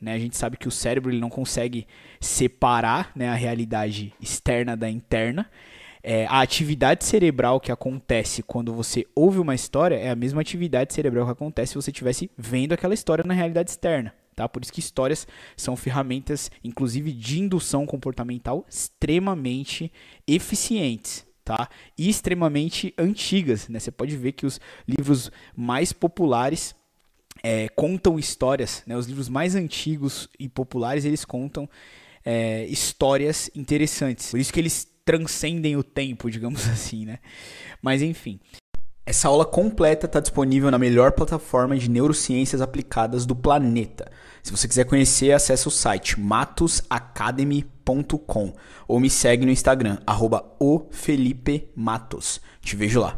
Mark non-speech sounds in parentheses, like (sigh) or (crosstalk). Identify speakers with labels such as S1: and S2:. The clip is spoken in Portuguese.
S1: né? A gente sabe que o cérebro ele não consegue separar né, a realidade externa da interna. É, a atividade cerebral que acontece quando você ouve uma história é a mesma atividade cerebral que acontece se você estivesse vendo aquela história na realidade externa. Tá? Por isso que histórias são ferramentas, inclusive de indução comportamental, extremamente eficientes. Tá? E extremamente antigas. Né? Você pode ver que os livros mais populares é, contam histórias, né? Os livros mais antigos e populares eles contam é, histórias interessantes. Por isso que eles transcendem o tempo, (laughs) digamos assim, né? Mas enfim. Essa aula completa está disponível na melhor plataforma de neurociências aplicadas do planeta. Se você quiser conhecer, acesse o site matosacademy.com ou me segue no Instagram, arroba Te vejo lá.